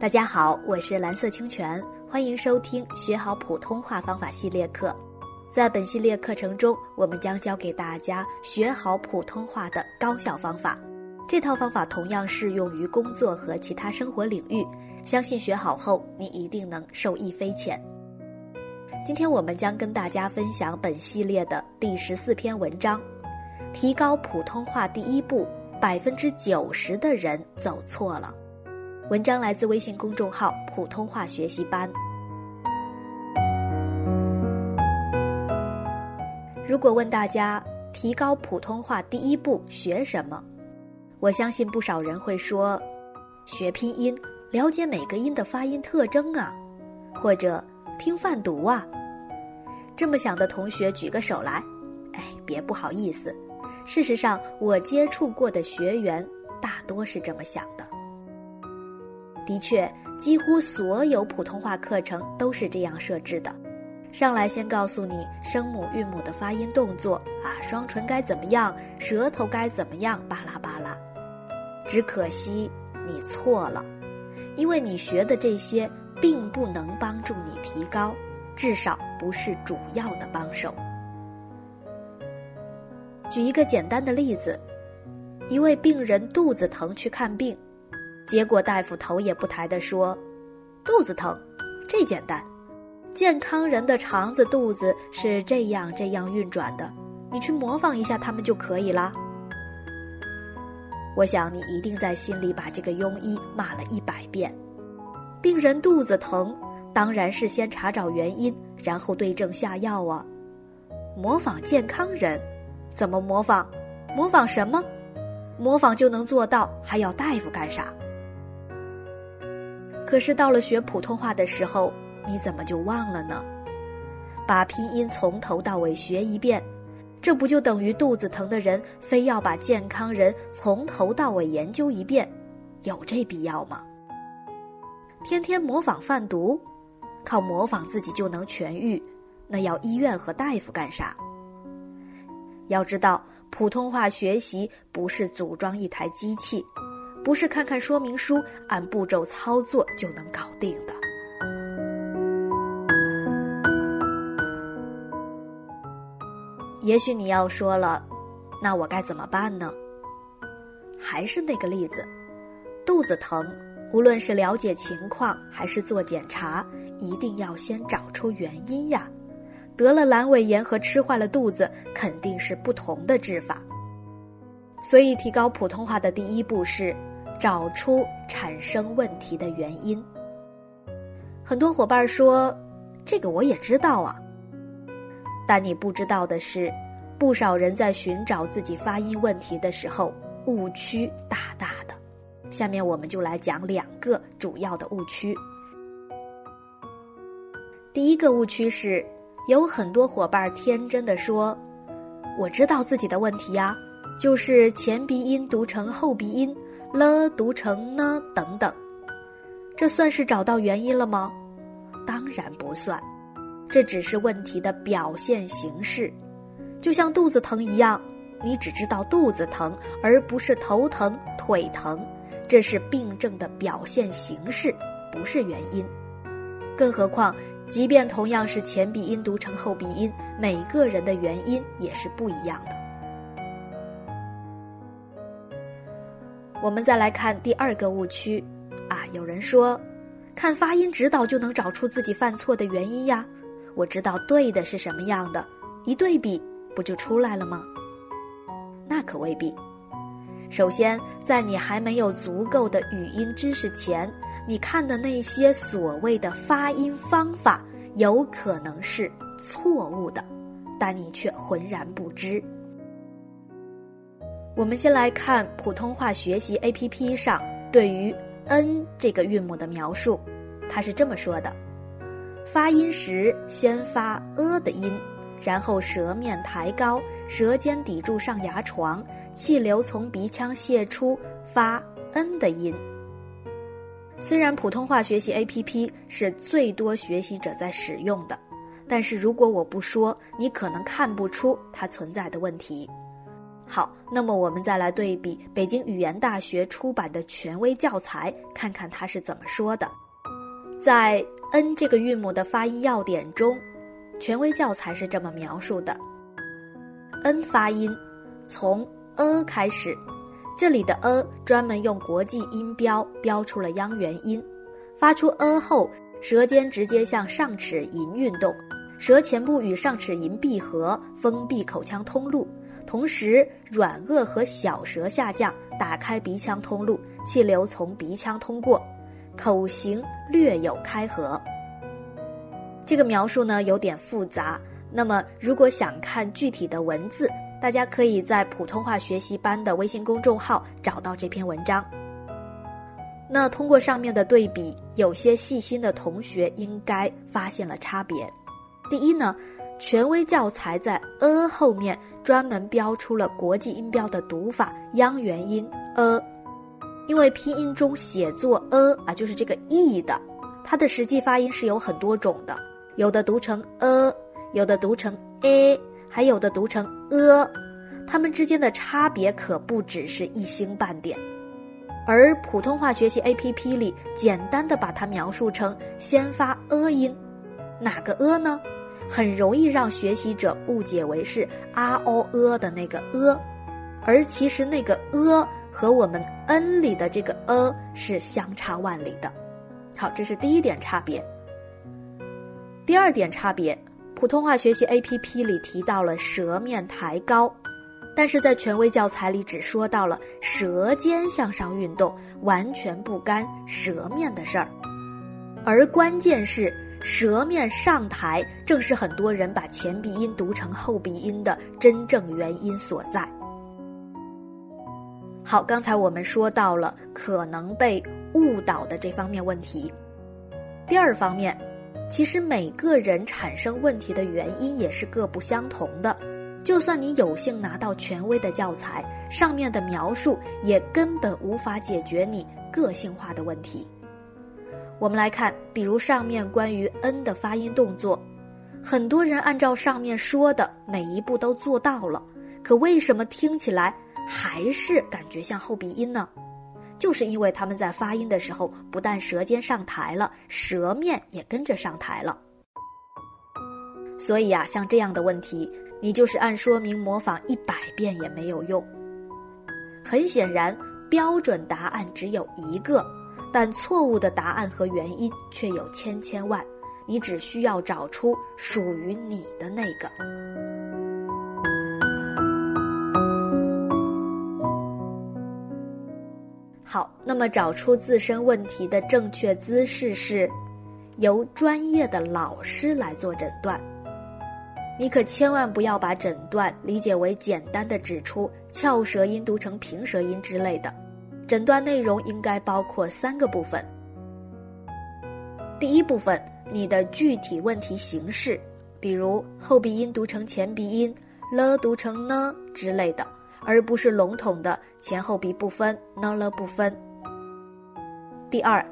大家好，我是蓝色清泉，欢迎收听学好普通话方法系列课。在本系列课程中，我们将教给大家学好普通话的高效方法。这套方法同样适用于工作和其他生活领域，相信学好后你一定能受益匪浅。今天我们将跟大家分享本系列的第十四篇文章：提高普通话第一步，百分之九十的人走错了。文章来自微信公众号“普通话学习班”。如果问大家提高普通话第一步学什么，我相信不少人会说：学拼音，了解每个音的发音特征啊，或者听泛读啊。这么想的同学举个手来。哎，别不好意思，事实上我接触过的学员大多是这么想的。的确，几乎所有普通话课程都是这样设置的。上来先告诉你声母、韵母的发音动作啊，双唇该怎么样，舌头该怎么样，巴拉巴拉。只可惜你错了，因为你学的这些并不能帮助你提高，至少不是主要的帮手。举一个简单的例子，一位病人肚子疼去看病。结果大夫头也不抬地说：“肚子疼，这简单。健康人的肠子、肚子是这样这样运转的，你去模仿一下他们就可以了。”我想你一定在心里把这个庸医骂了一百遍。病人肚子疼，当然是先查找原因，然后对症下药啊。模仿健康人，怎么模仿？模仿什么？模仿就能做到，还要大夫干啥？可是到了学普通话的时候，你怎么就忘了呢？把拼音从头到尾学一遍，这不就等于肚子疼的人非要把健康人从头到尾研究一遍？有这必要吗？天天模仿贩毒，靠模仿自己就能痊愈，那要医院和大夫干啥？要知道，普通话学习不是组装一台机器。不是看看说明书，按步骤操作就能搞定的。也许你要说了，那我该怎么办呢？还是那个例子，肚子疼，无论是了解情况还是做检查，一定要先找出原因呀。得了阑尾炎和吃坏了肚子，肯定是不同的治法。所以，提高普通话的第一步是。找出产生问题的原因。很多伙伴说：“这个我也知道啊。”但你不知道的是，不少人在寻找自己发音问题的时候，误区大大的。下面我们就来讲两个主要的误区。第一个误区是，有很多伙伴天真的说：“我知道自己的问题呀，就是前鼻音读成后鼻音。”了读成呢等等，这算是找到原因了吗？当然不算，这只是问题的表现形式，就像肚子疼一样，你只知道肚子疼，而不是头疼、腿疼，这是病症的表现形式，不是原因。更何况，即便同样是前鼻音读成后鼻音，每个人的原因也是不一样的。我们再来看第二个误区，啊，有人说，看发音指导就能找出自己犯错的原因呀。我知道对的是什么样的，一对比不就出来了吗？那可未必。首先，在你还没有足够的语音知识前，你看的那些所谓的发音方法，有可能是错误的，但你却浑然不知。我们先来看普通话学习 APP 上对于 “n” 这个韵母的描述，它是这么说的：发音时先发 “a” 的音，然后舌面抬高，舌尖抵住上牙床，气流从鼻腔泄出，发 “n” 的音。虽然普通话学习 APP 是最多学习者在使用的，但是如果我不说，你可能看不出它存在的问题。好，那么我们再来对比北京语言大学出版的权威教材，看看它是怎么说的。在 “n” 这个韵母的发音要点中，权威教材是这么描述的：“n” 发音从 “a” 开始，这里的 “a” 专门用国际音标标出了央元音，发出 “a” 后，舌尖直接向上齿龈运动，舌前部与上齿龈闭合，封闭口腔通路。同时，软腭和小舌下降，打开鼻腔通路，气流从鼻腔通过，口型略有开合。这个描述呢有点复杂。那么，如果想看具体的文字，大家可以在普通话学习班的微信公众号找到这篇文章。那通过上面的对比，有些细心的同学应该发现了差别。第一呢。权威教材在 “a” 后面专门标出了国际音标的读法，央元音 “a”，因为拼音中写作 “a” 啊，就是这个 “e” 的，它的实际发音是有很多种的，有的读成 “a”，有的读成 “a”，还有的读成 “a”，它们之间的差别可不只是一星半点。而普通话学习 APP 里简单的把它描述成先发 “a” 音，哪个 “a” 呢？很容易让学习者误解为是 r o e 的那个 e，而其实那个 e 和我们 n 里的这个呃是相差万里的。好，这是第一点差别。第二点差别，普通话学习 APP 里提到了舌面抬高，但是在权威教材里只说到了舌尖向上运动，完全不干舌面的事儿。而关键是。舌面上抬，正是很多人把前鼻音读成后鼻音的真正原因所在。好，刚才我们说到了可能被误导的这方面问题。第二方面，其实每个人产生问题的原因也是各不相同的。就算你有幸拿到权威的教材，上面的描述也根本无法解决你个性化的问题。我们来看，比如上面关于 “n” 的发音动作，很多人按照上面说的每一步都做到了，可为什么听起来还是感觉像后鼻音呢？就是因为他们在发音的时候，不但舌尖上抬了，舌面也跟着上抬了。所以啊，像这样的问题，你就是按说明模仿一百遍也没有用。很显然，标准答案只有一个。但错误的答案和原因却有千千万，你只需要找出属于你的那个。好，那么找出自身问题的正确姿势是，由专业的老师来做诊断。你可千万不要把诊断理解为简单的指出翘舌音读成平舌音之类的。诊断内容应该包括三个部分。第一部分，你的具体问题形式，比如后鼻音读成前鼻音，了读成呢之类的，而不是笼统的前后鼻不分，呢了不分。第二，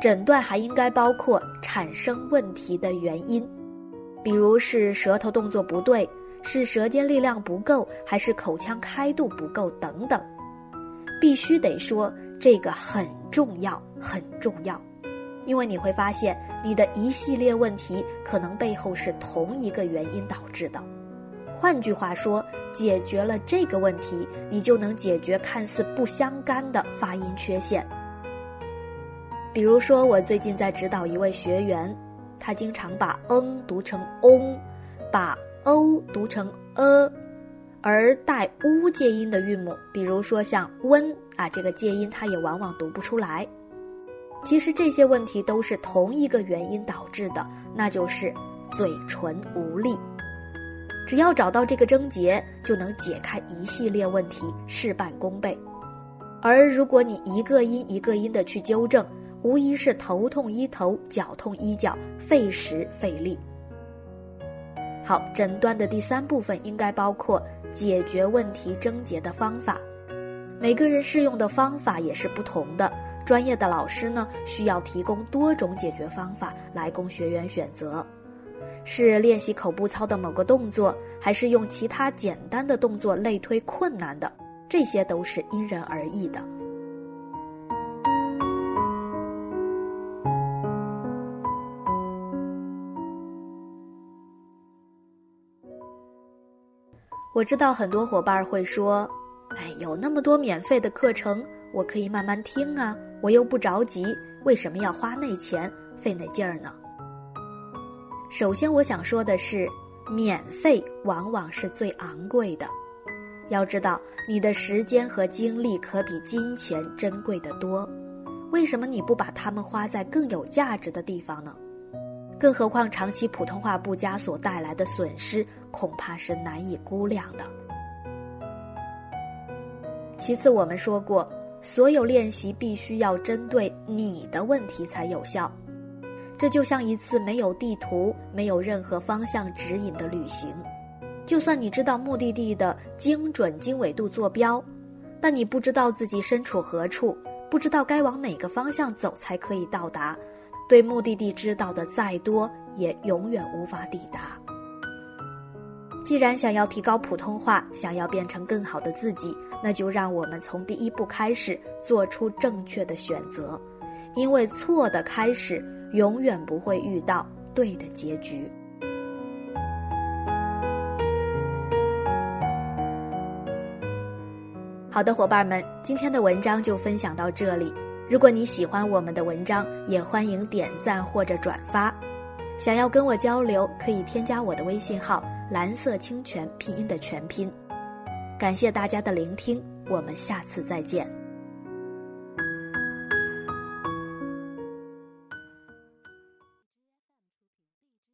诊断还应该包括产生问题的原因，比如是舌头动作不对，是舌尖力量不够，还是口腔开度不够等等。必须得说，这个很重要，很重要，因为你会发现，你的一系列问题可能背后是同一个原因导致的。换句话说，解决了这个问题，你就能解决看似不相干的发音缺陷。比如说，我最近在指导一位学员，他经常把 “n” 读成 “ong”，把 “o” 读成 “a”。而带 u 介音的韵母，比如说像温啊，这个介音它也往往读不出来。其实这些问题都是同一个原因导致的，那就是嘴唇无力。只要找到这个症结，就能解开一系列问题，事半功倍。而如果你一个音一个音的去纠正，无疑是头痛医头，脚痛医脚，费时费力。好，诊断的第三部分应该包括。解决问题症结的方法，每个人适用的方法也是不同的。专业的老师呢，需要提供多种解决方法来供学员选择。是练习口部操的某个动作，还是用其他简单的动作类推困难的？这些都是因人而异的。我知道很多伙伴会说：“哎，有那么多免费的课程，我可以慢慢听啊，我又不着急，为什么要花那钱费那劲儿呢？”首先，我想说的是，免费往往是最昂贵的。要知道，你的时间和精力可比金钱珍贵的多。为什么你不把它们花在更有价值的地方呢？更何况，长期普通话不佳所带来的损失，恐怕是难以估量的。其次，我们说过，所有练习必须要针对你的问题才有效。这就像一次没有地图、没有任何方向指引的旅行，就算你知道目的地的精准经纬度坐标，但你不知道自己身处何处，不知道该往哪个方向走才可以到达，对目的地知道的再多，也永远无法抵达。既然想要提高普通话，想要变成更好的自己，那就让我们从第一步开始做出正确的选择，因为错的开始。永远不会遇到对的结局。好的，伙伴们，今天的文章就分享到这里。如果你喜欢我们的文章，也欢迎点赞或者转发。想要跟我交流，可以添加我的微信号“蓝色清泉”拼音的全拼。感谢大家的聆听，我们下次再见。